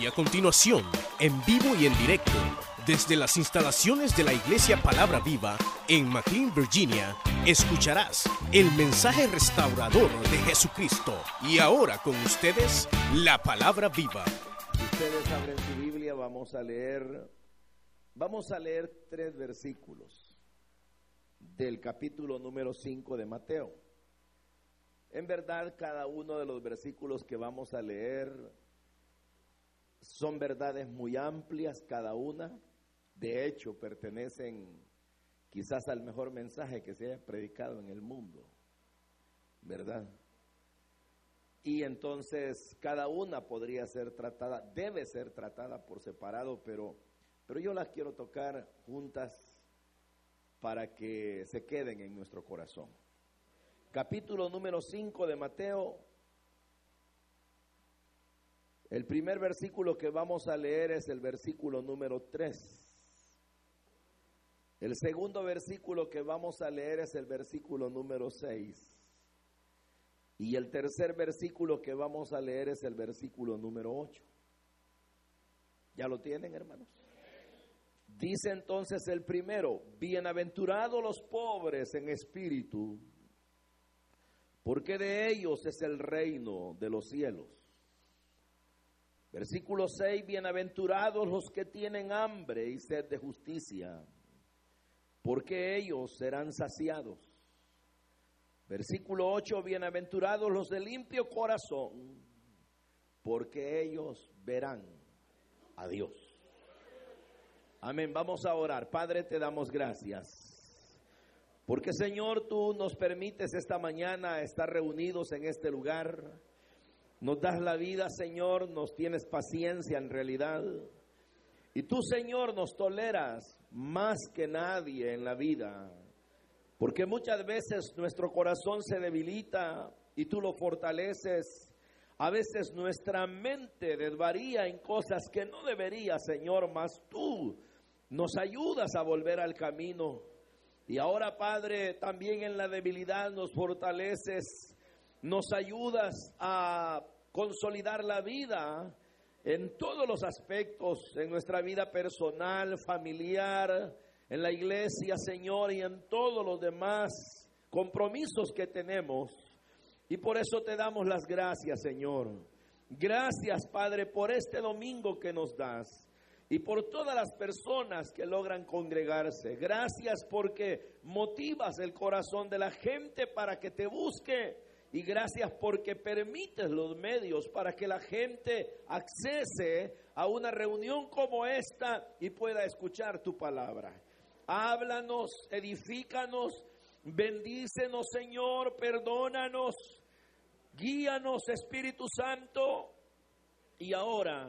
Y a continuación, en vivo y en directo, desde las instalaciones de la Iglesia Palabra Viva en McLean, Virginia, escucharás el mensaje restaurador de Jesucristo. Y ahora con ustedes, la Palabra Viva. Ustedes abren su Biblia, vamos a leer, vamos a leer tres versículos del capítulo número 5 de Mateo. En verdad, cada uno de los versículos que vamos a leer son verdades muy amplias cada una. De hecho, pertenecen quizás al mejor mensaje que se haya predicado en el mundo. ¿Verdad? Y entonces cada una podría ser tratada, debe ser tratada por separado, pero, pero yo las quiero tocar juntas para que se queden en nuestro corazón. Capítulo número 5 de Mateo, el primer versículo que vamos a leer es el versículo número 3. El segundo versículo que vamos a leer es el versículo número 6. Y el tercer versículo que vamos a leer es el versículo número 8. ¿Ya lo tienen, hermanos? Dice entonces el primero, bienaventurados los pobres en espíritu, porque de ellos es el reino de los cielos. Versículo 6, bienaventurados los que tienen hambre y sed de justicia, porque ellos serán saciados. Versículo 8, bienaventurados los de limpio corazón, porque ellos verán a Dios. Amén, vamos a orar. Padre, te damos gracias. Porque Señor, tú nos permites esta mañana estar reunidos en este lugar nos das la vida, Señor, nos tienes paciencia en realidad. Y tú, Señor, nos toleras más que nadie en la vida. Porque muchas veces nuestro corazón se debilita y tú lo fortaleces. A veces nuestra mente desvaría en cosas que no debería, Señor, mas tú nos ayudas a volver al camino. Y ahora, Padre, también en la debilidad nos fortaleces, nos ayudas a consolidar la vida en todos los aspectos, en nuestra vida personal, familiar, en la iglesia, Señor, y en todos los demás compromisos que tenemos. Y por eso te damos las gracias, Señor. Gracias, Padre, por este domingo que nos das y por todas las personas que logran congregarse. Gracias porque motivas el corazón de la gente para que te busque y gracias porque permites los medios para que la gente accese a una reunión como esta y pueda escuchar tu palabra. Háblanos, edifícanos, bendícenos Señor, perdónanos, guíanos Espíritu Santo. Y ahora,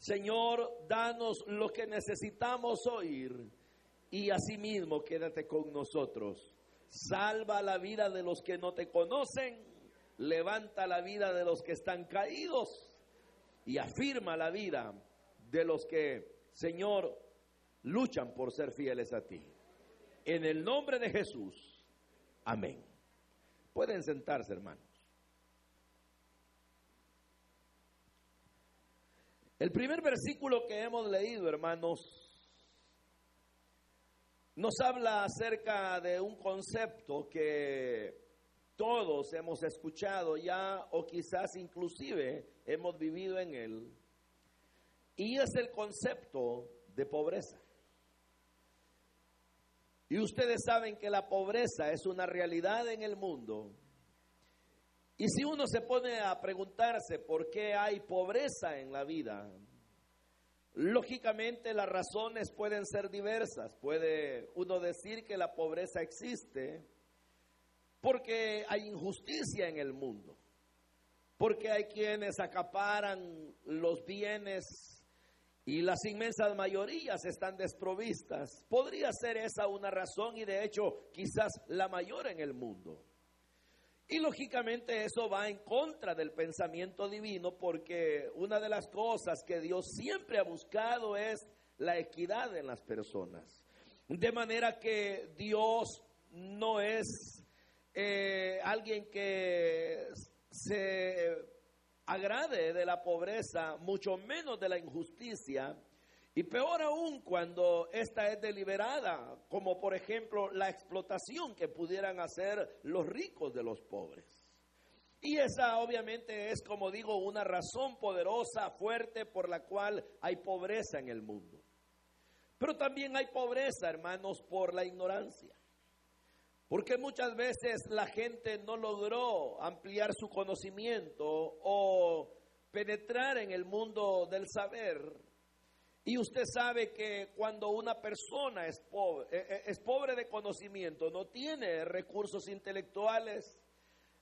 Señor, danos lo que necesitamos oír y asimismo quédate con nosotros. Salva la vida de los que no te conocen levanta la vida de los que están caídos y afirma la vida de los que, Señor, luchan por ser fieles a ti. En el nombre de Jesús. Amén. Pueden sentarse, hermanos. El primer versículo que hemos leído, hermanos, nos habla acerca de un concepto que todos hemos escuchado ya o quizás inclusive hemos vivido en él. Y es el concepto de pobreza. Y ustedes saben que la pobreza es una realidad en el mundo. Y si uno se pone a preguntarse por qué hay pobreza en la vida, lógicamente las razones pueden ser diversas. Puede uno decir que la pobreza existe porque hay injusticia en el mundo, porque hay quienes acaparan los bienes y las inmensas mayorías están desprovistas. Podría ser esa una razón y de hecho quizás la mayor en el mundo. Y lógicamente eso va en contra del pensamiento divino porque una de las cosas que Dios siempre ha buscado es la equidad en las personas. De manera que Dios no es eh, alguien que se agrade de la pobreza, mucho menos de la injusticia, y peor aún cuando esta es deliberada, como por ejemplo la explotación que pudieran hacer los ricos de los pobres. Y esa obviamente es, como digo, una razón poderosa, fuerte, por la cual hay pobreza en el mundo. Pero también hay pobreza, hermanos, por la ignorancia. Porque muchas veces la gente no logró ampliar su conocimiento o penetrar en el mundo del saber. Y usted sabe que cuando una persona es pobre, eh, eh, es pobre de conocimiento, no tiene recursos intelectuales,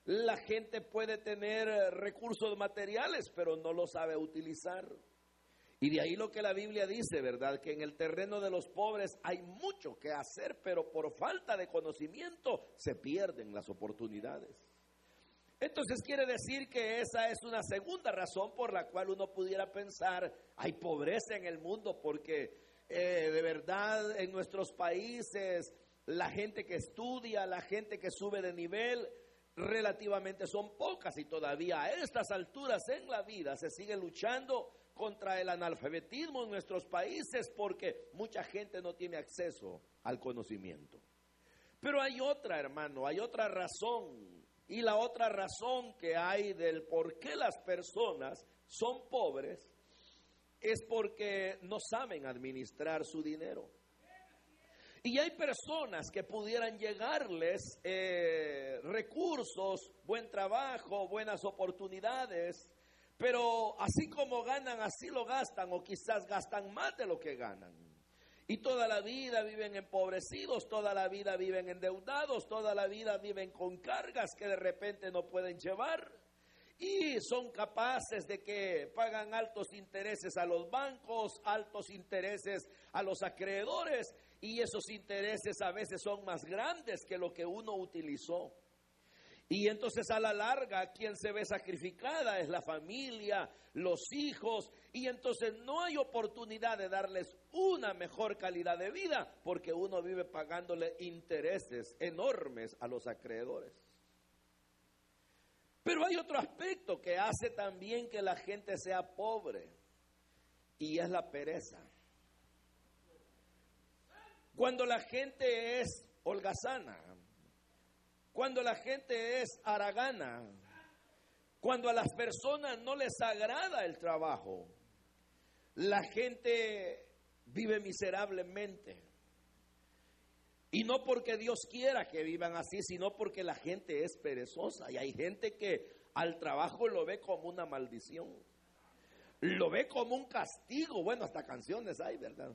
la gente puede tener recursos materiales, pero no lo sabe utilizar. Y de ahí lo que la Biblia dice, ¿verdad? Que en el terreno de los pobres hay mucho que hacer, pero por falta de conocimiento se pierden las oportunidades. Entonces quiere decir que esa es una segunda razón por la cual uno pudiera pensar, hay pobreza en el mundo, porque eh, de verdad en nuestros países la gente que estudia, la gente que sube de nivel, relativamente son pocas y todavía a estas alturas en la vida se sigue luchando contra el analfabetismo en nuestros países porque mucha gente no tiene acceso al conocimiento. Pero hay otra, hermano, hay otra razón. Y la otra razón que hay del por qué las personas son pobres es porque no saben administrar su dinero. Y hay personas que pudieran llegarles eh, recursos, buen trabajo, buenas oportunidades, pero así como ganan, así lo gastan o quizás gastan más de lo que ganan. Y toda la vida viven empobrecidos, toda la vida viven endeudados, toda la vida viven con cargas que de repente no pueden llevar. Y son capaces de que pagan altos intereses a los bancos, altos intereses a los acreedores, y esos intereses a veces son más grandes que lo que uno utilizó. Y entonces a la larga quien se ve sacrificada es la familia, los hijos, y entonces no hay oportunidad de darles una mejor calidad de vida porque uno vive pagándole intereses enormes a los acreedores. Pero hay otro aspecto que hace también que la gente sea pobre y es la pereza. Cuando la gente es holgazana, cuando la gente es aragana, cuando a las personas no les agrada el trabajo, la gente vive miserablemente. Y no porque Dios quiera que vivan así, sino porque la gente es perezosa. Y hay gente que al trabajo lo ve como una maldición. Lo ve como un castigo. Bueno, hasta canciones hay, ¿verdad?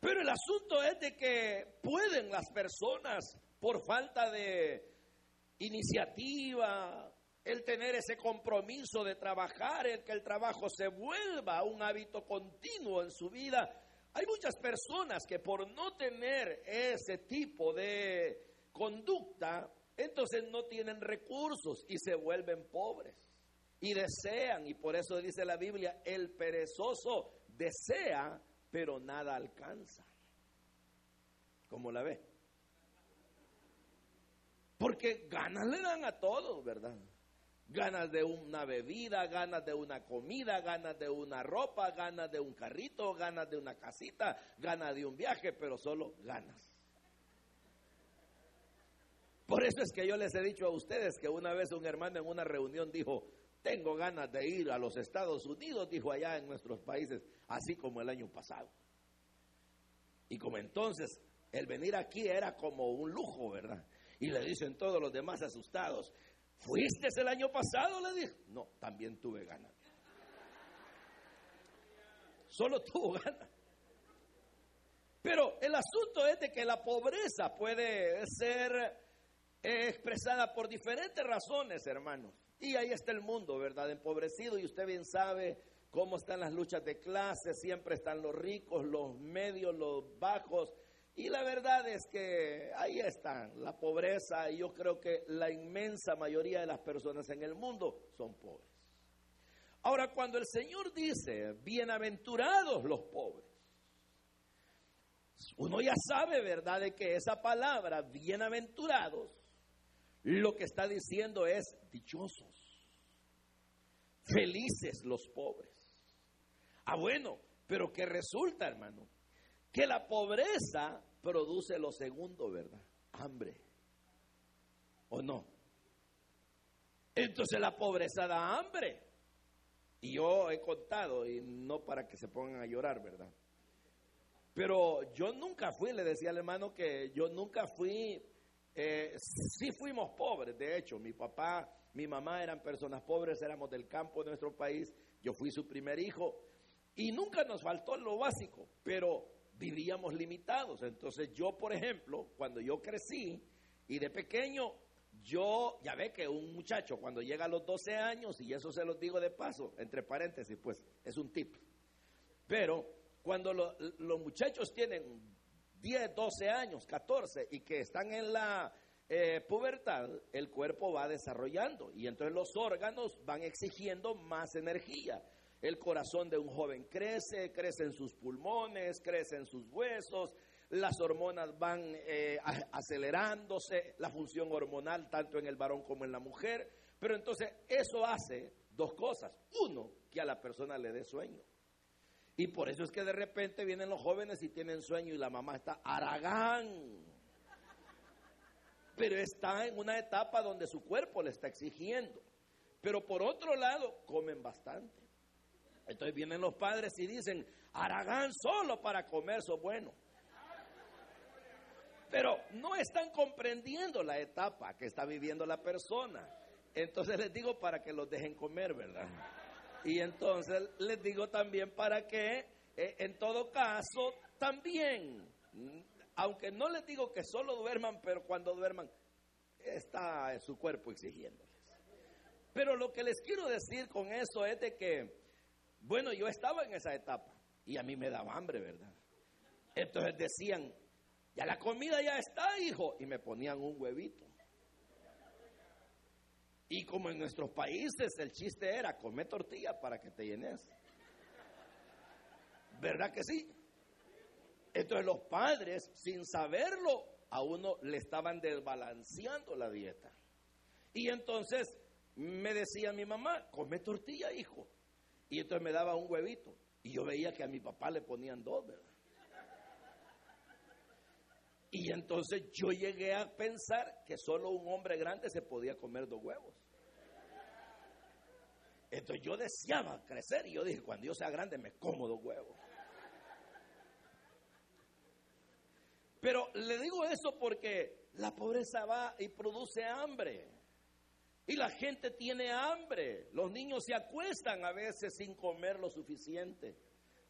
Pero el asunto es de que pueden las personas por falta de iniciativa, el tener ese compromiso de trabajar, el que el trabajo se vuelva un hábito continuo en su vida. Hay muchas personas que por no tener ese tipo de conducta, entonces no tienen recursos y se vuelven pobres. Y desean, y por eso dice la Biblia, el perezoso desea, pero nada alcanza. ¿Cómo la ve? Porque ganas le dan a todos, ¿verdad? Ganas de una bebida, ganas de una comida, ganas de una ropa, ganas de un carrito, ganas de una casita, ganas de un viaje, pero solo ganas. Por eso es que yo les he dicho a ustedes que una vez un hermano en una reunión dijo, tengo ganas de ir a los Estados Unidos, dijo allá en nuestros países, así como el año pasado. Y como entonces el venir aquí era como un lujo, ¿verdad? Y le dicen todos los demás asustados, ¿fuiste el año pasado? Le dije, no, también tuve ganas. Solo tuvo ganas. Pero el asunto es de que la pobreza puede ser expresada por diferentes razones, hermanos. Y ahí está el mundo, ¿verdad? Empobrecido y usted bien sabe cómo están las luchas de clase, siempre están los ricos, los medios, los bajos, y la verdad es que ahí está la pobreza y yo creo que la inmensa mayoría de las personas en el mundo son pobres. Ahora, cuando el Señor dice, bienaventurados los pobres, uno ya sabe, ¿verdad?, de que esa palabra, bienaventurados, lo que está diciendo es dichosos. Felices los pobres. Ah, bueno, pero que resulta, hermano, que la pobreza produce lo segundo, ¿verdad? Hambre. ¿O no? Entonces la pobreza da hambre. Y yo he contado, y no para que se pongan a llorar, ¿verdad? Pero yo nunca fui, le decía al hermano que yo nunca fui, eh, sí fuimos pobres, de hecho, mi papá, mi mamá eran personas pobres, éramos del campo de nuestro país, yo fui su primer hijo, y nunca nos faltó lo básico, pero vivíamos limitados. Entonces yo, por ejemplo, cuando yo crecí y de pequeño, yo, ya ve que un muchacho cuando llega a los 12 años, y eso se los digo de paso, entre paréntesis, pues es un tip, pero cuando los muchachos tienen 10, 12 años, 14 y que están en la eh, pubertad, el cuerpo va desarrollando y entonces los órganos van exigiendo más energía. El corazón de un joven crece, crecen sus pulmones, crecen sus huesos, las hormonas van eh, acelerándose, la función hormonal tanto en el varón como en la mujer. Pero entonces eso hace dos cosas. Uno, que a la persona le dé sueño. Y por eso es que de repente vienen los jóvenes y tienen sueño y la mamá está aragán. Pero está en una etapa donde su cuerpo le está exigiendo. Pero por otro lado, comen bastante. Entonces vienen los padres y dicen, Aragán solo para comer, eso bueno. Pero no están comprendiendo la etapa que está viviendo la persona. Entonces les digo para que los dejen comer, ¿verdad? Y entonces les digo también para que, eh, en todo caso, también, aunque no les digo que solo duerman, pero cuando duerman, está su cuerpo exigiéndoles. Pero lo que les quiero decir con eso es de que bueno, yo estaba en esa etapa y a mí me daba hambre, ¿verdad? Entonces decían, ya la comida ya está, hijo, y me ponían un huevito. Y como en nuestros países el chiste era comer tortilla para que te llenes. ¿Verdad que sí? Entonces los padres, sin saberlo, a uno le estaban desbalanceando la dieta. Y entonces me decía mi mamá, come tortilla, hijo. Y entonces me daba un huevito. Y yo veía que a mi papá le ponían dos, ¿verdad? Y entonces yo llegué a pensar que solo un hombre grande se podía comer dos huevos. Entonces yo deseaba crecer y yo dije, cuando yo sea grande me como dos huevos. Pero le digo eso porque la pobreza va y produce hambre. Y la gente tiene hambre. Los niños se acuestan a veces sin comer lo suficiente,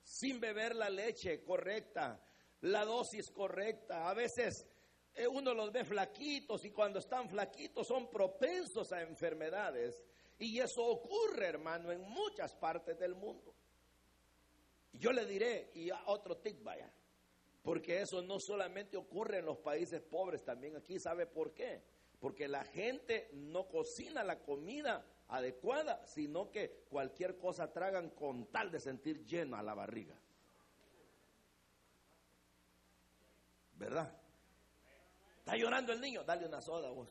sin beber la leche correcta, la dosis correcta. A veces eh, uno los ve flaquitos y cuando están flaquitos son propensos a enfermedades. Y eso ocurre, hermano, en muchas partes del mundo. Yo le diré, y a otro tic vaya, porque eso no solamente ocurre en los países pobres, también aquí, ¿sabe por qué? Porque la gente no cocina la comida adecuada, sino que cualquier cosa tragan con tal de sentir llena la barriga. ¿Verdad? Está llorando el niño, dale una soda vos.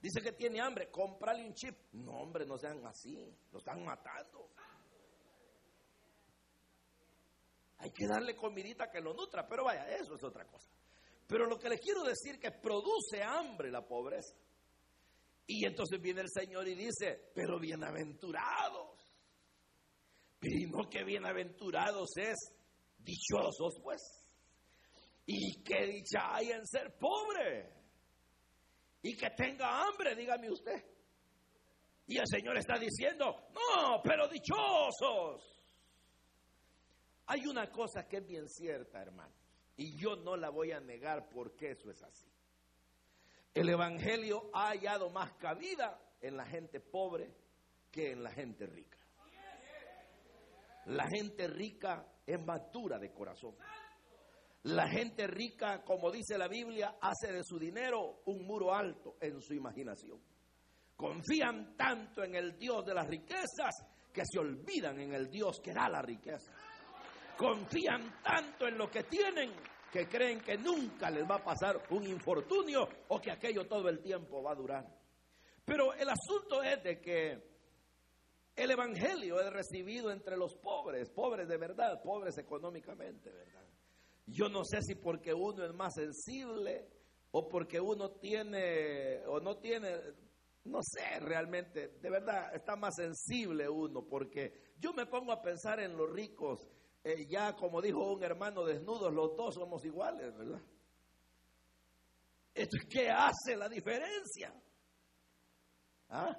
Dice que tiene hambre, comprale un chip. No, hombre, no sean así, lo están matando. Hay que darle comidita que lo nutra, pero vaya, eso es otra cosa. Pero lo que les quiero decir que produce hambre la pobreza. Y entonces viene el Señor y dice, pero bienaventurados. Pero que bienaventurados es dichosos, pues. Y qué dicha hay en ser pobre. Y que tenga hambre, dígame usted. Y el Señor está diciendo, no, pero dichosos. Hay una cosa que es bien cierta, hermano. Y yo no la voy a negar porque eso es así. El Evangelio ha hallado más cabida en la gente pobre que en la gente rica. La gente rica es madura de corazón. La gente rica, como dice la Biblia, hace de su dinero un muro alto en su imaginación. Confían tanto en el Dios de las riquezas que se olvidan en el Dios que da la riqueza confían tanto en lo que tienen que creen que nunca les va a pasar un infortunio o que aquello todo el tiempo va a durar. Pero el asunto es de que el evangelio es recibido entre los pobres, pobres de verdad, pobres económicamente, ¿verdad? Yo no sé si porque uno es más sensible o porque uno tiene o no tiene, no sé realmente, de verdad está más sensible uno, porque yo me pongo a pensar en los ricos, eh, ya como dijo un hermano desnudos, los dos somos iguales, ¿verdad? Esto, ¿Qué hace la diferencia? ¿Ah?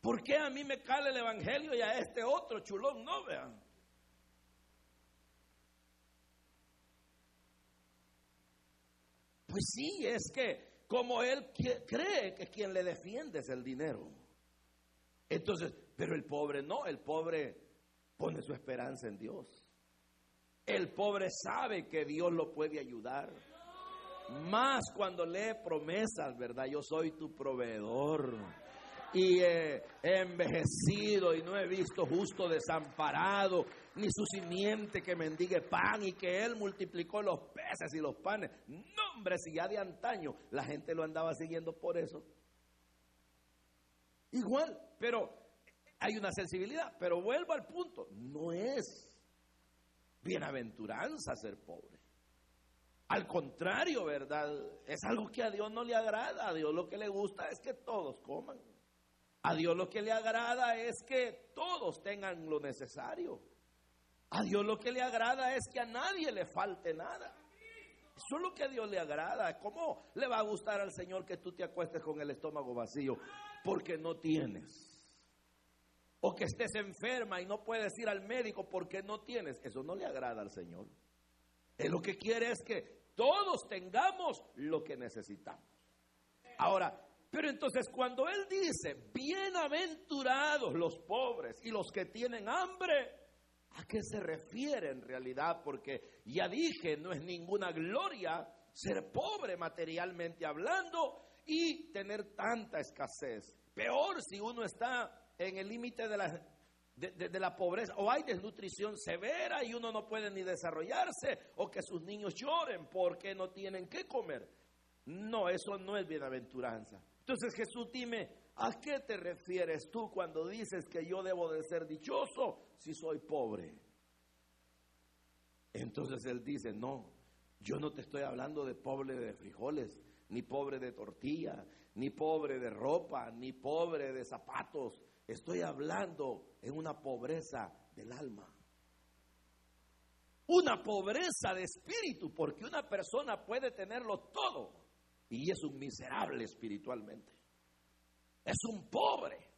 ¿Por qué a mí me cala el evangelio y a este otro chulón no vean? Pues sí, es que como él cree que quien le defiende es el dinero. Entonces, pero el pobre no, el pobre pone su esperanza en Dios. El pobre sabe que Dios lo puede ayudar. Más cuando lee promesas, ¿verdad? Yo soy tu proveedor y he envejecido y no he visto justo desamparado, ni su simiente que mendigue pan y que él multiplicó los peces y los panes. No, hombre, si ya de antaño la gente lo andaba siguiendo por eso. Igual, pero hay una sensibilidad, pero vuelvo al punto, no es bienaventuranza ser pobre. Al contrario, ¿verdad? Es algo que a Dios no le agrada. A Dios lo que le gusta es que todos coman. A Dios lo que le agrada es que todos tengan lo necesario. A Dios lo que le agrada es que a nadie le falte nada. Eso es lo que a Dios le agrada. ¿Cómo le va a gustar al Señor que tú te acuestes con el estómago vacío? Porque no tienes. O que estés enferma y no puedes ir al médico porque no tienes. Eso no le agrada al Señor. Él lo que quiere es que todos tengamos lo que necesitamos. Ahora, pero entonces cuando Él dice, bienaventurados los pobres y los que tienen hambre, ¿a qué se refiere en realidad? Porque ya dije, no es ninguna gloria ser pobre materialmente hablando y tener tanta escasez. Peor si uno está en el límite de la, de, la pobreza o hay desnutrición severa y uno no puede ni desarrollarse o que sus niños lloren porque no tienen que comer. No, eso no es bienaventuranza. Entonces Jesús dime, ¿a qué te refieres tú cuando dices que yo debo de ser dichoso si soy pobre? Entonces él dice, no, yo no te estoy hablando de pobre de frijoles, ni pobre de tortilla, ni pobre de ropa, ni pobre de zapatos. Estoy hablando en una pobreza del alma. Una pobreza de espíritu, porque una persona puede tenerlo todo y es un miserable espiritualmente. Es un pobre.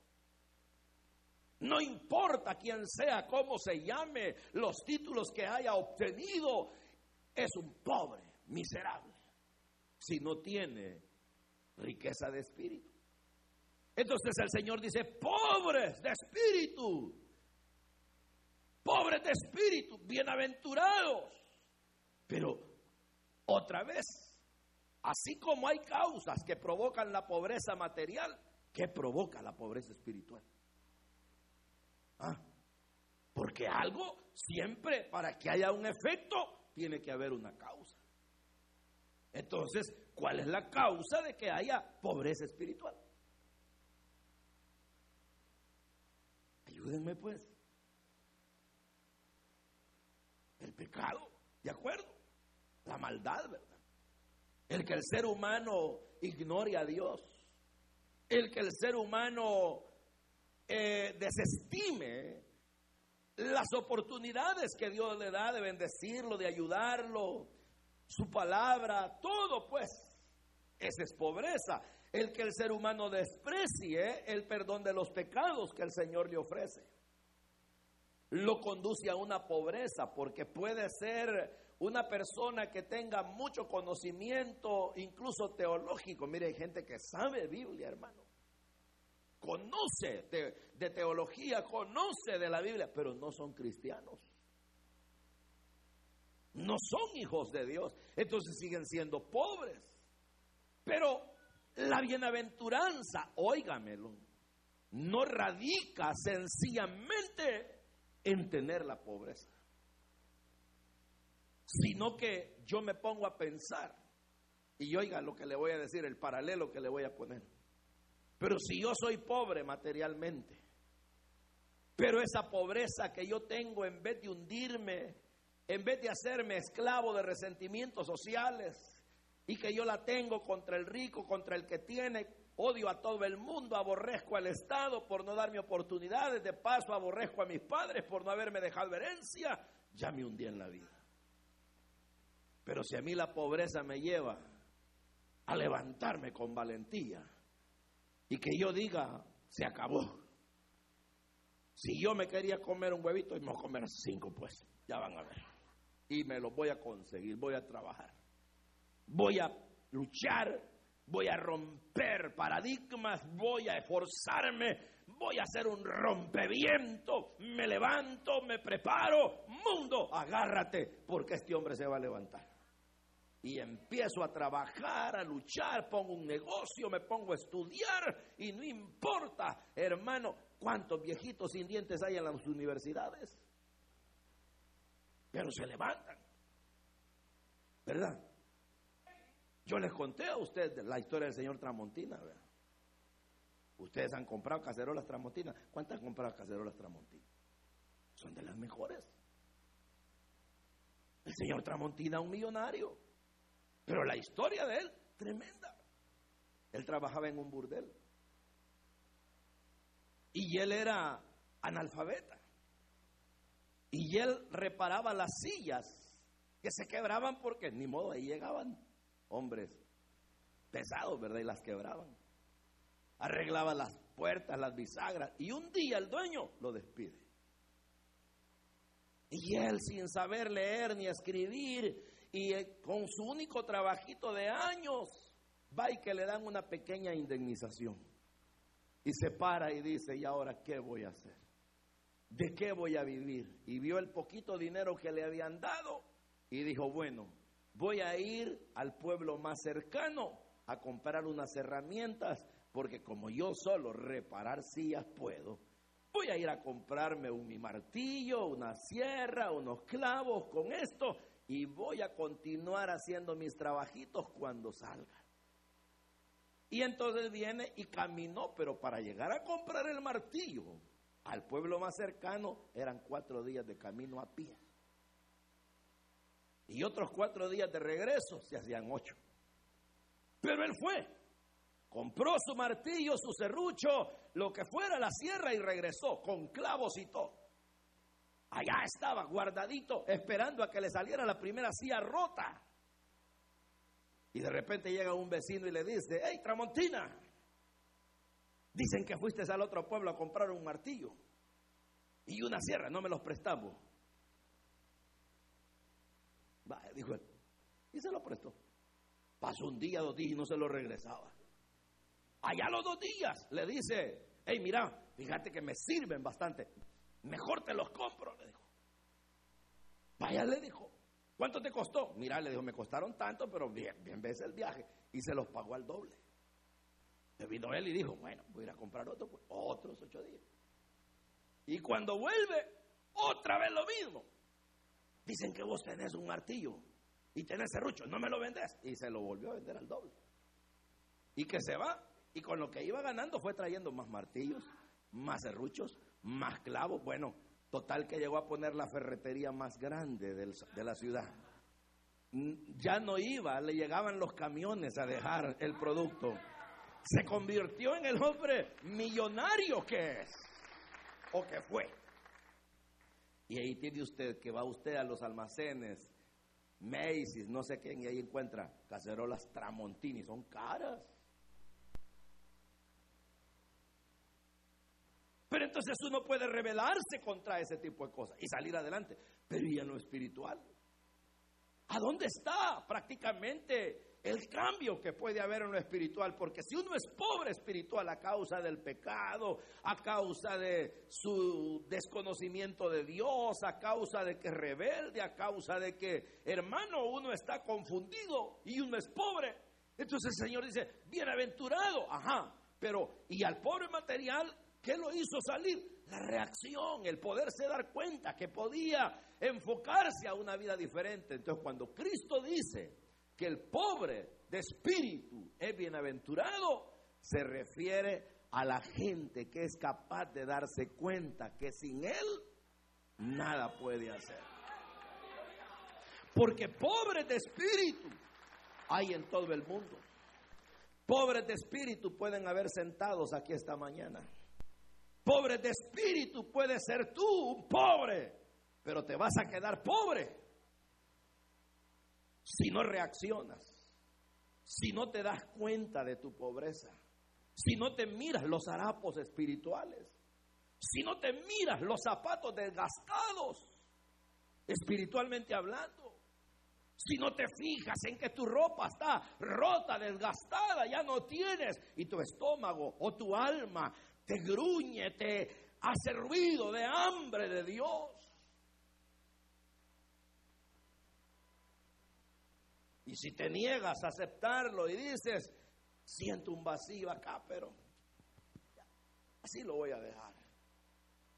No importa quién sea, cómo se llame, los títulos que haya obtenido, es un pobre, miserable, si no tiene riqueza de espíritu. Entonces el Señor dice, pobres de espíritu, pobres de espíritu, bienaventurados. Pero otra vez, Así como hay causas que provocan la pobreza material, ¿qué provoca la pobreza espiritual? ¿Ah? Porque algo siempre, para que haya un efecto, tiene que haber una causa. Entonces, ¿cuál es la causa de que haya pobreza espiritual? Ayúdenme pues. El pecado, ¿de acuerdo? La maldad, ¿verdad? el que el ser humano ignore a Dios, el que el ser humano eh, desestime las oportunidades que Dios le da de bendecirlo, de ayudarlo, su palabra, todo pues, esa es pobreza. El que el ser humano desprecie el perdón de los pecados que el Señor le ofrece. Lo conduce a una pobreza porque puede ser una persona que tenga mucho conocimiento, incluso teológico. Mire, hay gente que sabe Biblia, hermano. Conoce de, teología, conoce de la Biblia, pero no son cristianos. No son hijos de Dios. Entonces siguen siendo pobres. Pero la bienaventuranza, óigamelo, no radica sencillamente en tener la pobreza sino que yo me pongo a pensar. Y oiga lo que le voy a decir, el paralelo que le voy a poner. Pero si yo soy pobre materialmente, pero esa pobreza que yo tengo, en vez de hundirme, en vez de hacerme esclavo de resentimientos sociales, y que yo la tengo contra el rico, contra el que tiene, odio a todo el mundo, aborrezco al Estado por no darme oportunidades, de paso aborrezco a mis padres por no haberme dejado herencia, ya me hundí en la vida. Pero si a mí la pobreza me lleva a levantarme con valentía y que yo diga, se acabó. Si yo me quería comer un huevito, y me voy a comer cinco, pues, ya van a ver. Y me lo voy a conseguir, voy a trabajar. Voy a luchar, voy a romper paradigmas, voy a esforzarme, voy a hacer un rompeviento. Me levanto, me preparo. Mundo, agárrate, porque este hombre se va a levantar y empiezo a trabajar, a luchar, pongo un negocio, me pongo a estudiar y no importa, hermano, cuántos viejitos sin dientes hay en las universidades. Pero se levantan. ¿Verdad? Yo les conté a ustedes la historia del señor Tramontina. Ustedes han comprado cacerolas Tramontina. ¿Cuántas han comprado cacerolas Tramontina? Son de las mejores. El señor Tramontina, un millonario. Pero la historia de él, tremenda. Él trabajaba en un burdel. Y él era analfabeta. Y él reparaba las sillas que se quebraban porque ni modo, ahí llegaban hombres pesados, ¿verdad? Y las quebraban. Arreglaba las puertas, las bisagras. Y un día el dueño lo despide. Y él sin saber leer ni escribir y eh, con su único trabajito de años va y que le dan una pequeña indemnización. Y se para y dice, ¿y ahora qué voy a hacer? ¿De qué voy a vivir? Y vio el poquito dinero que le habían dado y dijo, bueno, voy a ir al pueblo más cercano a comprar unas herramientas, porque como yo solo reparar sillas puedo, voy a ir a comprarme un mi martillo, una sierra, unos clavos con esto y voy a continuar haciendo mis trabajitos cuando salga. Y entonces viene y caminó, pero para llegar a comprar el martillo al pueblo más cercano eran cuatro días de camino a pie. Y otros cuatro días de regreso se hacían ocho. Pero él fue, compró su martillo, su serrucho, lo que fuera, la sierra y regresó con clavos y todo. Allá estaba guardadito, esperando a que le saliera la primera silla rota. Y de repente llega un vecino y le dice, hey, Tramontina, dicen que fuiste al otro pueblo a comprar un martillo y una sierra, no me los prestamos. Dijo él, y se lo prestó. Pasó un día, dos días y no se lo regresaba. Allá los dos días le dice, hey, mira, fíjate que me sirven bastante. Mejor te los compro, le dijo. Vaya, le dijo. ¿Cuánto te costó? Mira, le dijo, me costaron tanto, pero bien, bien ves el viaje. Y se los pagó al doble. Le vino él y dijo, bueno, voy a ir a comprar otro, pues, otros ocho días. Y cuando vuelve, otra vez lo mismo. Dicen que vos tenés un martillo y tenés serrucho, no me lo vendés. Y se lo volvió a vender al doble. Y que se va. Y con lo que iba ganando fue trayendo más martillos, más serruchos, más clavos. Bueno, total que llegó a poner la ferretería más grande de la ciudad. Ya no iba, le llegaban los camiones a dejar el producto. Se convirtió en el hombre millonario que es o que fue. Y ahí tiene usted que va usted a los almacenes, Macy's, no sé quién, y ahí encuentra cacerolas Tramontini, son caras. Pero entonces uno puede rebelarse contra ese tipo de cosas y salir adelante. Pero ¿y en lo espiritual? ¿A dónde está prácticamente el cambio que puede haber en lo espiritual? Porque si uno es pobre espiritual a causa del pecado, a causa de su desconocimiento de Dios, a causa de que rebelde, a causa de que, hermano, uno está confundido y uno es pobre. Entonces el Señor dice, bienaventurado, ajá, pero ¿y al pobre material ¿Qué lo hizo salir? La reacción, el poderse dar cuenta que podía enfocarse a una vida diferente. Entonces, cuando Cristo dice que el pobre de espíritu es bienaventurado, se refiere a la gente que es capaz de darse cuenta que sin Él nada puede hacer. Porque pobres de espíritu hay en todo el mundo. Pobres de espíritu pueden haber sentados aquí esta mañana. Pobres de espíritu puede ser tú un pobre, pero te vas a quedar pobre si no reaccionas, si no te das cuenta de tu pobreza si no te miras los harapos espirituales, si no te miras los zapatos desgastados, espiritualmente hablando, si no te fijas en que tu ropa está rota, desgastada, ya no tienes, y tu estómago o tu alma te gruñe, te hace ruido de hambre de Dios. Y si te niegas a aceptarlo y dices, siento un vacío acá, pero así lo voy a dejar.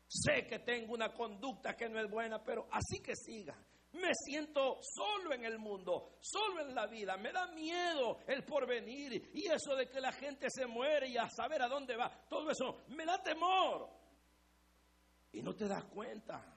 Sé que tengo una conducta que no es buena, pero así que siga. Me siento solo en el mundo, solo en la vida. Me da miedo el porvenir y eso de que la gente se muere y a saber a dónde va. Todo eso me da temor. Y no te das cuenta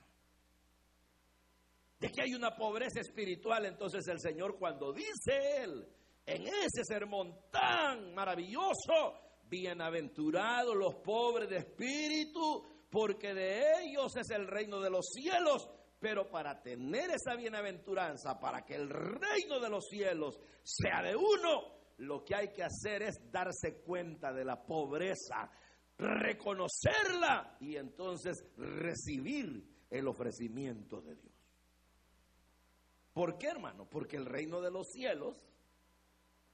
de que hay una pobreza espiritual. Entonces el Señor cuando dice Él, en ese sermón tan maravilloso, bienaventurados los pobres de espíritu, porque de ellos es el reino de los cielos. Pero para tener esa bienaventuranza, para que el reino de los cielos sea de uno, lo que hay que hacer es darse cuenta de la pobreza, reconocerla y entonces recibir el ofrecimiento de Dios. ¿Por qué, hermano? Porque el reino de los cielos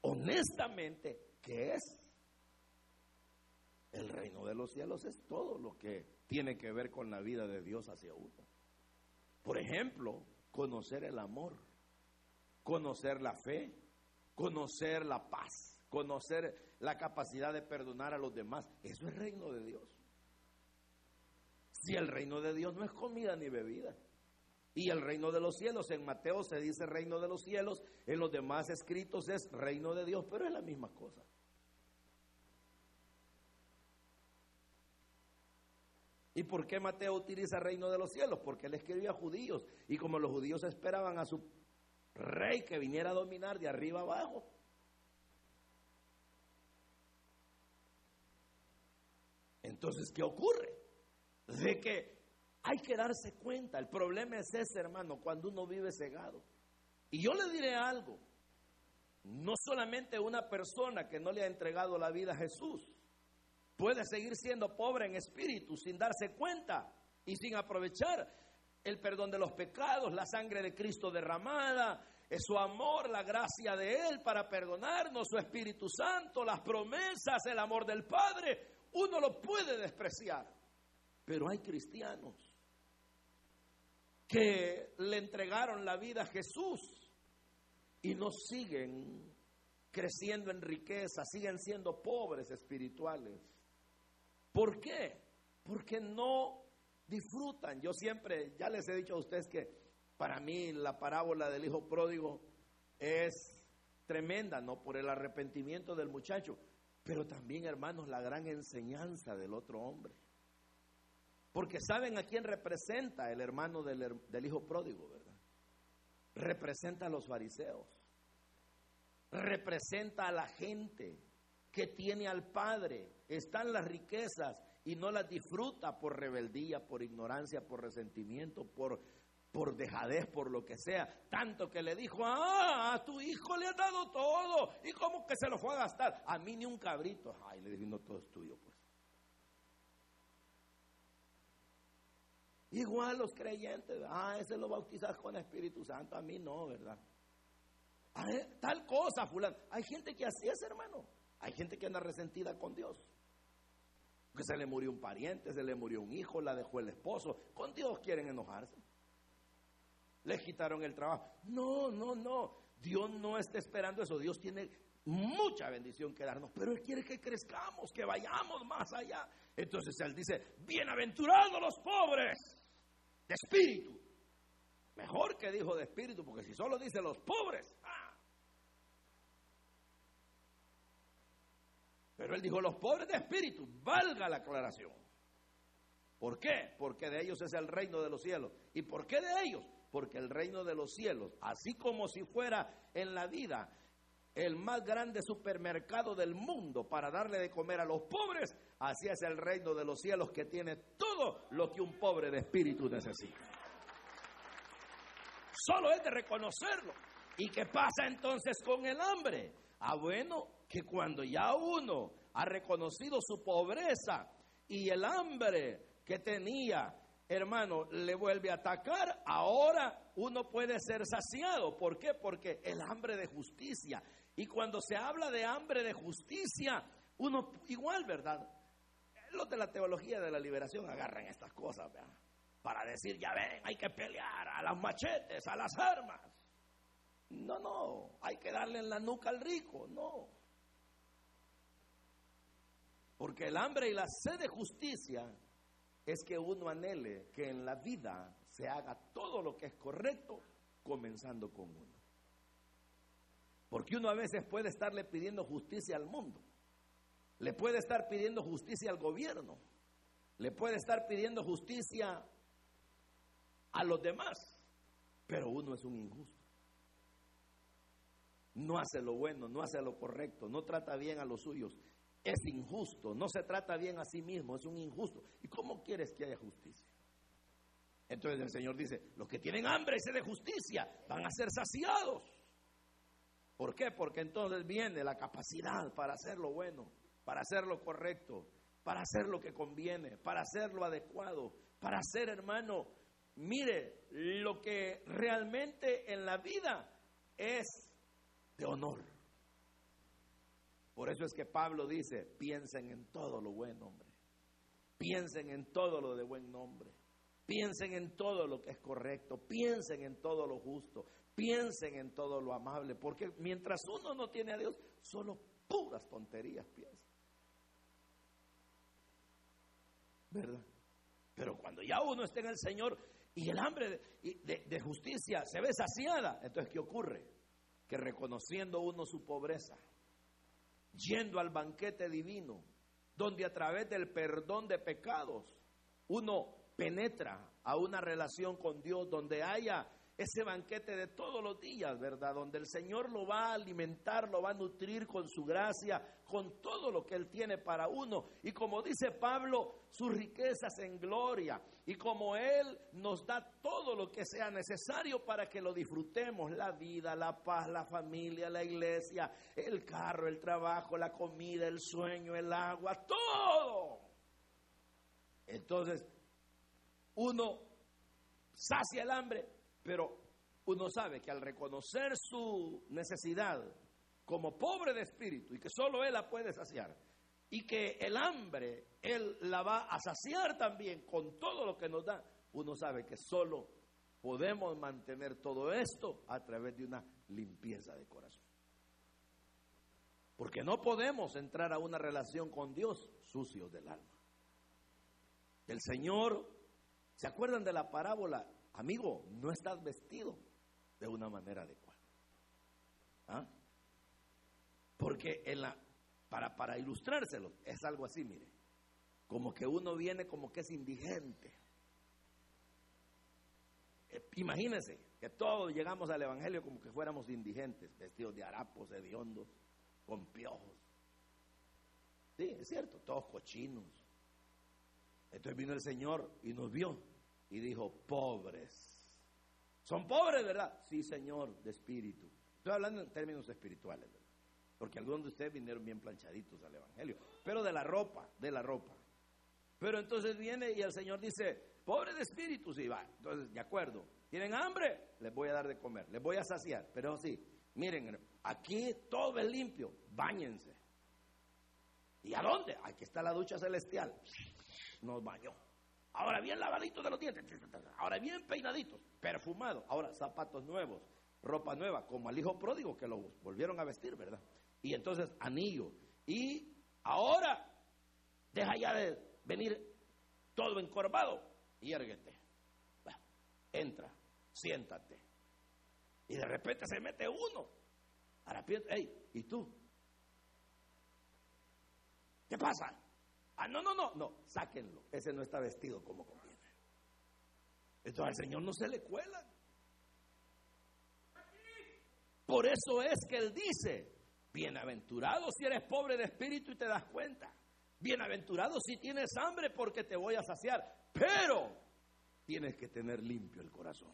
honestamente, ¿qué es? El reino de los cielos es todo lo que tiene que ver con la vida de Dios hacia uno. Por ejemplo, conocer el amor, conocer la fe, conocer la paz, conocer la capacidad de perdonar a los demás. Eso es reino de Dios. Si el reino de Dios no es comida ni bebida, y el reino de los cielos. En Mateo se dice reino de los cielos, en los demás escritos es reino de Dios, pero es la misma cosa. ¿Y por qué Mateo utiliza reino de los cielos? Porque él escribía a judíos y como los judíos esperaban a su rey que viniera a dominar de arriba abajo. Entonces, ¿qué ocurre? De que hay que darse cuenta. El problema es ese, hermano, cuando uno vive cegado. Y yo le diré algo. No solamente una persona que no le ha entregado la vida a Jesús puede seguir siendo pobre en espíritu sin darse cuenta y sin aprovechar el perdón de los pecados, la sangre de Cristo derramada, su amor, la gracia de Él para perdonarnos, su Espíritu Santo, las promesas, el amor del Padre. Uno lo puede despreciar, pero hay cristianos que le entregaron la vida a Jesús y no siguen creciendo en riqueza, siguen siendo pobres espirituales. ¿Por qué? Porque no disfrutan. Yo siempre, ya les he dicho a ustedes que para mí la parábola del hijo pródigo es tremenda, ¿no? Por el arrepentimiento del muchacho, pero también, hermanos, la gran enseñanza del otro hombre. Porque saben a quién representa el hermano del, hijo pródigo, ¿verdad? Representa a los fariseos. Representa a la gente que tiene al Padre. Están las riquezas y no las disfruta por rebeldía, por ignorancia, por resentimiento, por, por dejadez, por lo que sea. Tanto que le dijo, ah, a tu hijo le ha dado todo. ¿Y cómo que se lo fue a gastar? A mí ni un cabrito. Ay, le dije, no, todo es tuyo, pues. Igual los creyentes, ah, ese lo bautizas con Espíritu Santo, a mí no, ¿verdad? Ah, eh, tal cosa, fulano. Hay gente que así es, hermano. Hay gente que anda resentida con Dios. Que se le murió un pariente, se le murió un hijo, la dejó el esposo. Con Dios quieren enojarse. Le quitaron el trabajo. No, no, no. Dios no está esperando eso. Dios tiene mucha bendición que darnos, pero Él quiere que crezcamos, que vayamos más allá. Entonces Él dice, bienaventurados los pobres de espíritu. Mejor que dijo de espíritu, porque si solo dice los pobres. Ah. Pero él dijo, los pobres de espíritu, valga la aclaración. ¿Por qué? Porque de ellos es el reino de los cielos. ¿Y por qué de ellos? Porque el reino de los cielos, así como si fuera en la vida el más grande supermercado del mundo para darle de comer a los pobres, así es el reino de los cielos que tiene todo lo que un pobre de espíritu necesita. Solo es de reconocerlo. ¿Y qué pasa entonces con el hambre? Ah, bueno, que cuando ya uno ha reconocido su pobreza y el hambre que tenía, hermano, le vuelve a atacar, ahora uno puede ser saciado. ¿Por qué? Porque el hambre de justicia. Y cuando se habla de hambre de justicia, uno igual, ¿verdad? Los de la teología de la liberación agarran estas cosas, ¿verdad? Para decir, ya ven, hay que pelear a las machetes, a las armas. No, no, hay que darle en la nuca al rico, no. Porque el hambre y la sed de justicia es que uno anhele que en la vida se haga todo lo que es correcto, comenzando con uno. Porque uno a veces puede estarle pidiendo justicia al mundo, le puede estar pidiendo justicia al gobierno, le puede estar pidiendo justicia a los demás, pero uno es un injusto. No hace lo bueno, no hace lo correcto, no trata bien a los suyos. Es injusto, no se trata bien a sí mismo, es un injusto. ¿Y cómo quieres que haya justicia? Entonces el Señor dice, los que tienen hambre y sed de justicia van a ser saciados. ¿Por qué? Porque entonces viene la capacidad para hacer lo bueno, para hacer lo correcto, para hacer lo que conviene, para hacer lo adecuado, para hacer, hermano, mire, lo que realmente en la vida es de honor. Por eso es que Pablo dice, piensen en todo lo bueno, hombre. Piensen en todo lo de buen nombre. Piensen en todo lo que es correcto. Piensen en todo lo justo. Piensen en todo lo amable, porque mientras uno no tiene a Dios, solo puras tonterías piensa. ¿Verdad? Pero cuando ya uno está en el Señor y el hambre de, justicia se ve saciada, entonces ¿qué ocurre? Que reconociendo uno su pobreza, yendo al banquete divino, donde a través del perdón de pecados uno penetra a una relación con Dios, donde haya ese banquete de todos los días, ¿verdad? Donde el Señor lo va a alimentar, lo va a nutrir con su gracia, con todo lo que Él tiene para uno. Y como dice Pablo, sus riquezas en gloria. Y como Él nos da todo lo que sea necesario para que lo disfrutemos, la vida, la paz, la familia, la iglesia, el carro, el trabajo, la comida, el sueño, el agua, todo. Entonces, uno sacia el hambre pero uno sabe que al reconocer su necesidad como pobre de espíritu y que solo Él la puede saciar, y que el hambre Él la va a saciar también con todo lo que nos da, uno sabe que solo podemos mantener todo esto a través de una limpieza de corazón. Porque no podemos entrar a una relación con Dios sucios del alma. El Señor, ¿se acuerdan de la parábola amigo, no estás vestido de una manera adecuada. ¿Ah? Porque en la, para, para ilustrárselo, es algo así, mire, como que uno viene como que es indigente. Eh, imagínense que todos llegamos al Evangelio como que fuéramos indigentes, vestidos de harapos, hediondos, con piojos. Sí, es cierto, todos cochinos. Entonces vino el Señor y nos vio y dijo, pobres. Son pobres, ¿verdad? Sí, Señor, de espíritu. Estoy hablando en términos espirituales, ¿verdad? Porque algunos de ustedes vinieron bien planchaditos al Evangelio. Pero de la ropa, de la ropa. Pero entonces viene y el Señor dice, pobre de espíritu, sí, va. Entonces, de acuerdo. ¿Tienen hambre? Les voy a dar de comer, les voy a saciar. Pero sí, miren, aquí todo es limpio, báñense. ¿Y a dónde? Aquí está la ducha celestial. Nos bañó. Ahora bien lavaditos de los dientes. Ahora bien peinaditos, perfumados. Ahora zapatos nuevos, ropa nueva, como al hijo pródigo que lo volvieron a vestir, ¿verdad? Y entonces anillo. Y ahora deja ya de venir todo encorvado y érguete. entra, siéntate. Y de repente se mete uno. Ahora hey, ¿y tú? ¿Qué pasa? Ah, no, no, no, no, sáquenlo. Ese no está vestido como conviene. Entonces al Señor no se le cuela. Por eso es que Él dice, bienaventurado si eres pobre de espíritu y te das cuenta. Bienaventurado si tienes hambre porque te voy a saciar. Pero tienes que tener limpio el corazón.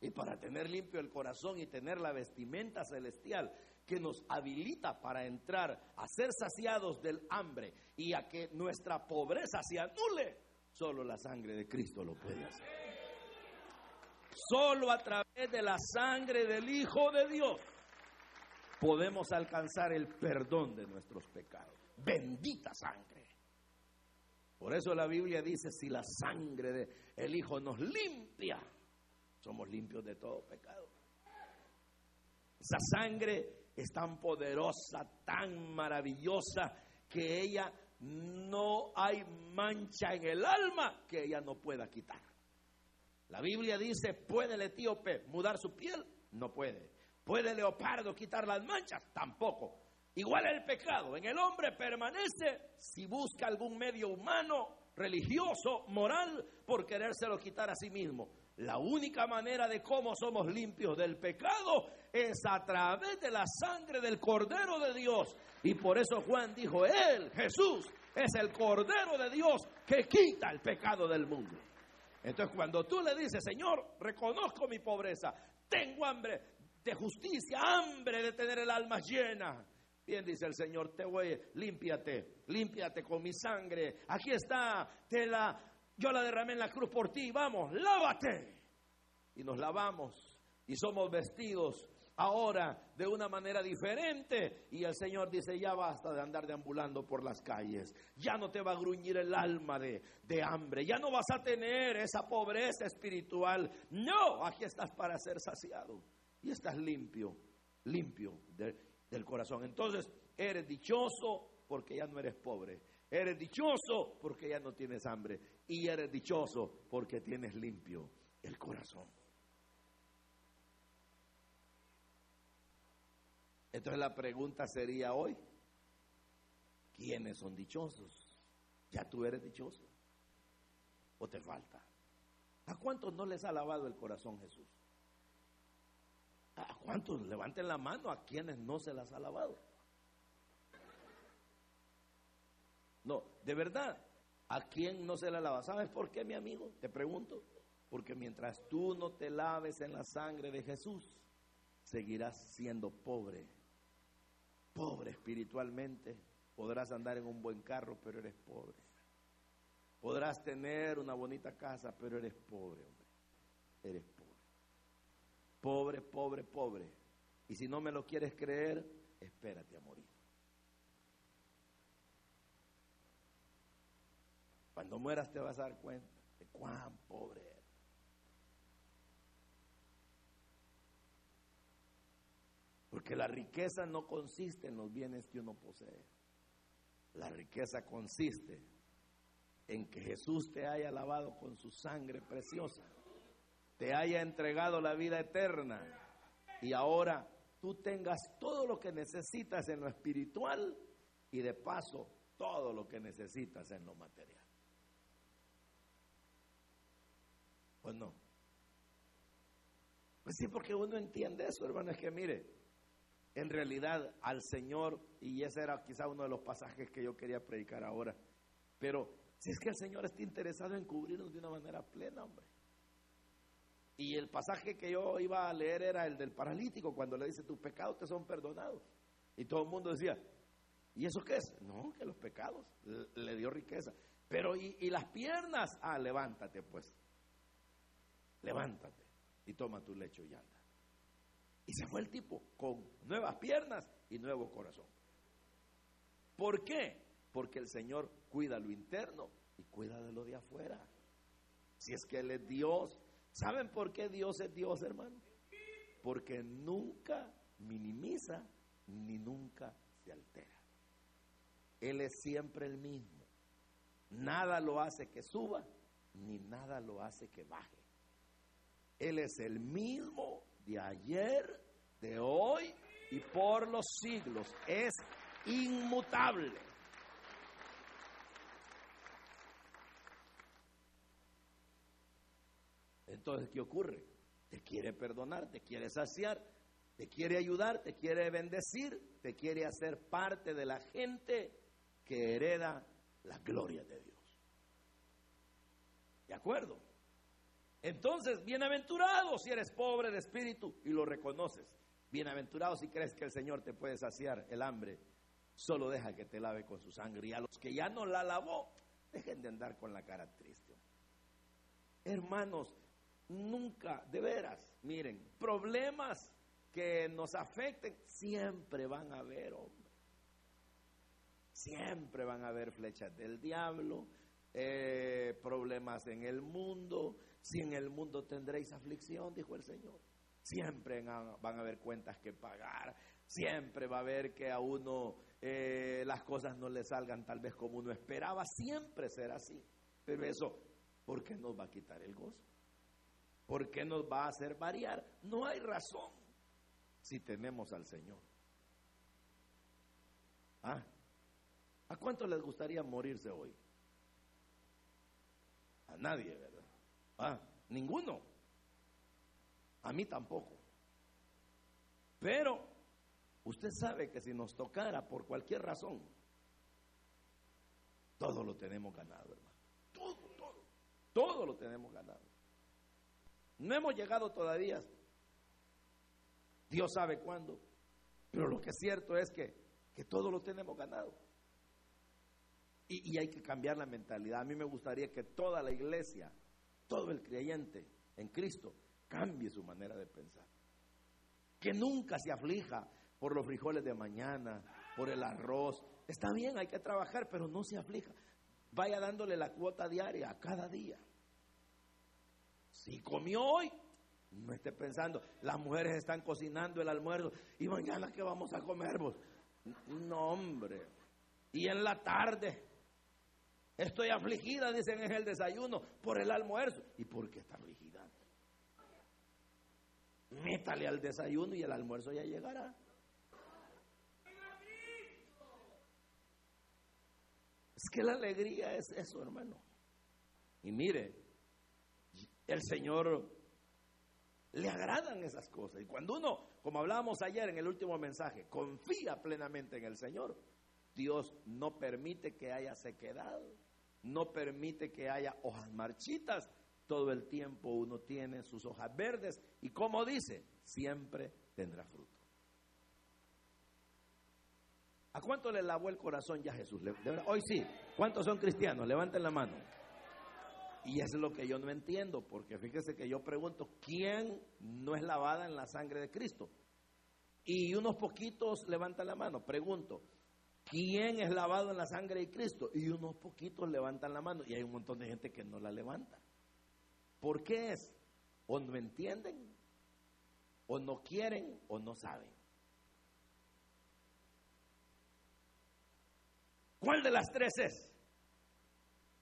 Y para tener limpio el corazón y tener la vestimenta celestial que nos habilita para entrar a ser saciados del hambre y a que nuestra pobreza se anule, solo la sangre de Cristo lo puede hacer. Solo a través de la sangre del Hijo de Dios podemos alcanzar el perdón de nuestros pecados. Bendita sangre. Por eso la Biblia dice, si la sangre del el Hijo nos limpia, somos limpios de todo pecado. Esa sangre es tan poderosa, tan maravillosa, que ella no hay mancha en el alma que ella no pueda quitar. La Biblia dice, ¿puede el etíope mudar su piel? No puede. ¿Puede el leopardo quitar las manchas? Tampoco. Igual el pecado en el hombre permanece si busca algún medio humano, religioso, moral, por querérselo quitar a sí mismo. La única manera de cómo somos limpios del pecado es a través de la sangre del Cordero de Dios. Y por eso Juan dijo, Él, Jesús, es el Cordero de Dios que quita el pecado del mundo. Entonces cuando tú le dices, Señor, reconozco mi pobreza, tengo hambre de justicia, hambre de tener el alma llena. Bien, dice el Señor, te voy, límpiate, límpiate con mi sangre. Aquí está, te la, yo la derramé en la cruz por ti, vamos, lávate. Y nos lavamos y somos vestidos ahora de una manera diferente. Y el Señor dice, ya basta de andar deambulando por las calles. Ya no te va a gruñir el alma de, de hambre. Ya no vas a tener esa pobreza espiritual. No, aquí estás para ser saciado. Y estás limpio, limpio del corazón. Entonces, eres dichoso porque ya no eres pobre. Eres dichoso porque ya no tienes hambre. Y eres dichoso porque tienes limpio el corazón. Entonces la pregunta sería hoy, ¿quiénes son dichosos? ¿Ya tú eres dichoso? ¿O te falta? ¿A cuántos no les ha lavado el corazón Jesús? ¿A cuántos levanten la mano a quienes no se las ha lavado? No, de verdad, ¿a quién no se la lava? ¿Sabes por qué, mi amigo? Te pregunto. Porque mientras tú no te laves en la sangre de Jesús, seguirás siendo pobre pobre espiritualmente. Podrás andar en un buen carro, pero eres pobre. Podrás tener una bonita casa, pero eres pobre, hombre. Eres pobre. Pobre, pobre, pobre. Y si no me lo quieres creer, espérate a morir. Cuando mueras te vas a dar cuenta de cuán pobre eres. Porque la riqueza no consiste en los bienes que uno posee. La riqueza consiste en que Jesús te haya lavado con su sangre preciosa, te haya entregado la vida eterna y ahora tú tengas todo lo que necesitas en lo espiritual y de paso todo lo que necesitas en lo material. Pues no. Pues sí, porque uno entiende eso, hermano, es que mire, en realidad al Señor, y ese era quizá uno de los pasajes que yo quería predicar ahora, pero si es que el Señor está interesado en cubrirnos de una manera plena, hombre. Y el pasaje que yo iba a leer era el del paralítico, cuando le dice, tus pecados te son perdonados. Y todo el mundo decía, ¿y eso qué es? No, que los pecados le, dio riqueza. Pero ¿y, y las piernas? Ah, levántate pues. Levántate y toma tu lecho y anda. Y se fue el tipo con nuevas piernas y nuevo corazón. ¿Por qué? Porque el Señor cuida lo interno y cuida de lo de afuera. Si es que Él es Dios. ¿Saben por qué Dios es Dios, hermano? Porque nunca minimiza ni nunca se altera. Él es siempre el mismo. Nada lo hace que suba, ni nada lo hace que baje. Él es el mismo de ayer, de hoy y por los siglos. Es inmutable. Entonces, ¿qué ocurre? Te quiere perdonar, te quiere saciar, te quiere ayudar, te quiere bendecir, te quiere hacer parte de la gente que hereda la gloria de Dios. ¿De acuerdo? Entonces, bienaventurado si eres pobre de espíritu y lo reconoces. Bienaventurado si crees que el Señor te puede saciar el hambre. Solo deja que te lave con su sangre. Y a los que ya no la lavó, dejen de andar con la cara triste. Hermanos, nunca, de veras, miren, problemas que nos afecten siempre van a haber, hombre. Siempre van a haber flechas del diablo, eh, problemas en el mundo. Si en el mundo tendréis aflicción, dijo el Señor. Siempre van a haber cuentas que pagar. Siempre va a haber que a uno eh, las cosas no le salgan tal vez como uno esperaba. Siempre será así. Pero eso, ¿por qué nos va a quitar el gozo? ¿Por qué nos va a hacer variar? No hay razón si tenemos al Señor. ¿Ah? ¿A cuánto les gustaría morirse hoy? A nadie, ¿verdad? Ah, ninguno. A mí tampoco. Pero usted sabe que si nos tocara por cualquier razón, todo lo tenemos ganado, hermano. Todo, todo. Todo lo tenemos ganado. No hemos llegado todavía. Dios sabe cuándo. Pero lo que es cierto es que, que todo lo tenemos ganado. Y, hay que cambiar la mentalidad. A mí me gustaría que toda la iglesia, todo el creyente en Cristo, cambie su manera de pensar. Que nunca se aflija por los frijoles de mañana, por el arroz. Está bien, hay que trabajar, pero no se aflija. Vaya dándole la cuota diaria a cada día. Si comió hoy, no esté pensando, las mujeres están cocinando el almuerzo y mañana que vamos a comer vos. No, hombre. Y en la tarde, Estoy afligida, dicen en el desayuno, por el almuerzo. ¿Y por qué está afligida? Métale al desayuno y el almuerzo ya llegará. Es que la alegría es eso, hermano. Y mire, el Señor le agradan esas cosas. Y cuando uno, como hablábamos ayer en el último mensaje, confía plenamente en el Señor, Dios no permite que haya sequedad no permite que haya hojas marchitas. Todo el tiempo uno tiene sus hojas verdes y como dice, siempre tendrá fruto. ¿A cuánto le lavó el corazón ya Jesús? Hoy sí. ¿Cuántos son cristianos? Levanten la mano. Y eso es lo que yo no entiendo, porque fíjese que yo pregunto, ¿quién no es lavada en la sangre de Cristo? Y unos poquitos levantan la mano. Pregunto, ¿Quién es lavado en la sangre de Cristo? Y unos poquitos levantan la mano y hay un montón de gente que no la levanta. ¿Por qué es? O no entienden, o no quieren, o no saben. ¿Cuál de las tres es?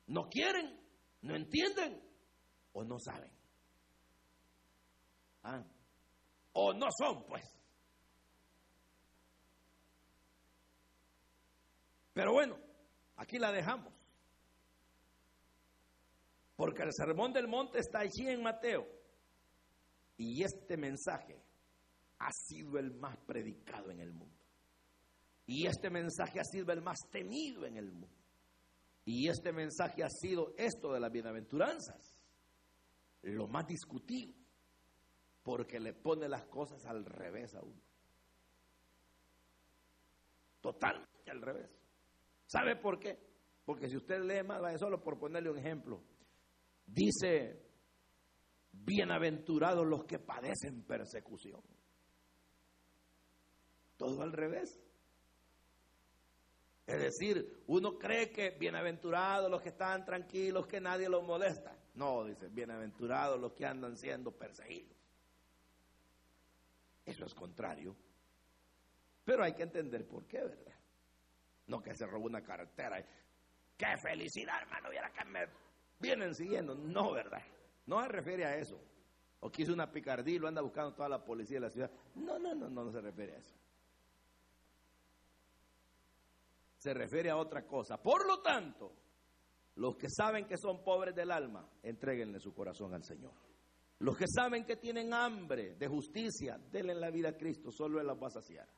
¿No quieren, no entienden o no saben? ¿Ah? O no son, pues. Pero bueno, aquí la dejamos. Porque el sermón del monte está allí en Mateo. Y este mensaje ha sido el más predicado en el mundo. Y este mensaje ha sido el más temido en el mundo. Y este mensaje ha sido esto de las bienaventuranzas, lo más discutido, porque le pone las cosas al revés a uno. Totalmente al revés. ¿Sabe por qué? Porque si usted lee más, solo por ponerle un ejemplo. Dice, bienaventurados los que padecen persecución. Todo al revés. Es decir, uno cree que bienaventurados los que están tranquilos, que nadie los molesta. No, dice, bienaventurados los que andan siendo perseguidos. Eso es contrario. Pero hay que entender por qué, ¿verdad? No que se robó una cartera. ¡Qué felicidad, hermano! Viera que me vienen siguiendo. No, ¿verdad? No se refiere a eso. O que una picardía y lo anda buscando toda la policía de la ciudad. No, no, no, no, no se refiere a eso. Se refiere a otra cosa. Por lo tanto, los que saben que son pobres del alma, entreguenle su corazón al Señor. Los que saben que tienen hambre de justicia, denle la vida a Cristo, solo Él las va a saciar.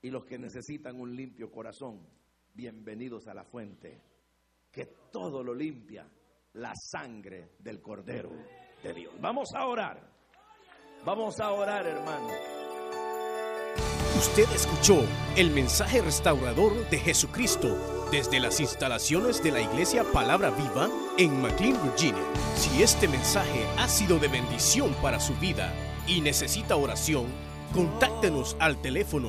Y los que necesitan un limpio corazón, bienvenidos a la fuente, que todo lo limpia, la sangre del Cordero de Dios. Vamos a orar. Vamos a orar, hermano. Usted escuchó el mensaje restaurador de Jesucristo desde las instalaciones de la iglesia Palabra Viva en McLean, Virginia. Si este mensaje ha sido de bendición para su vida y necesita oración, contáctenos al teléfono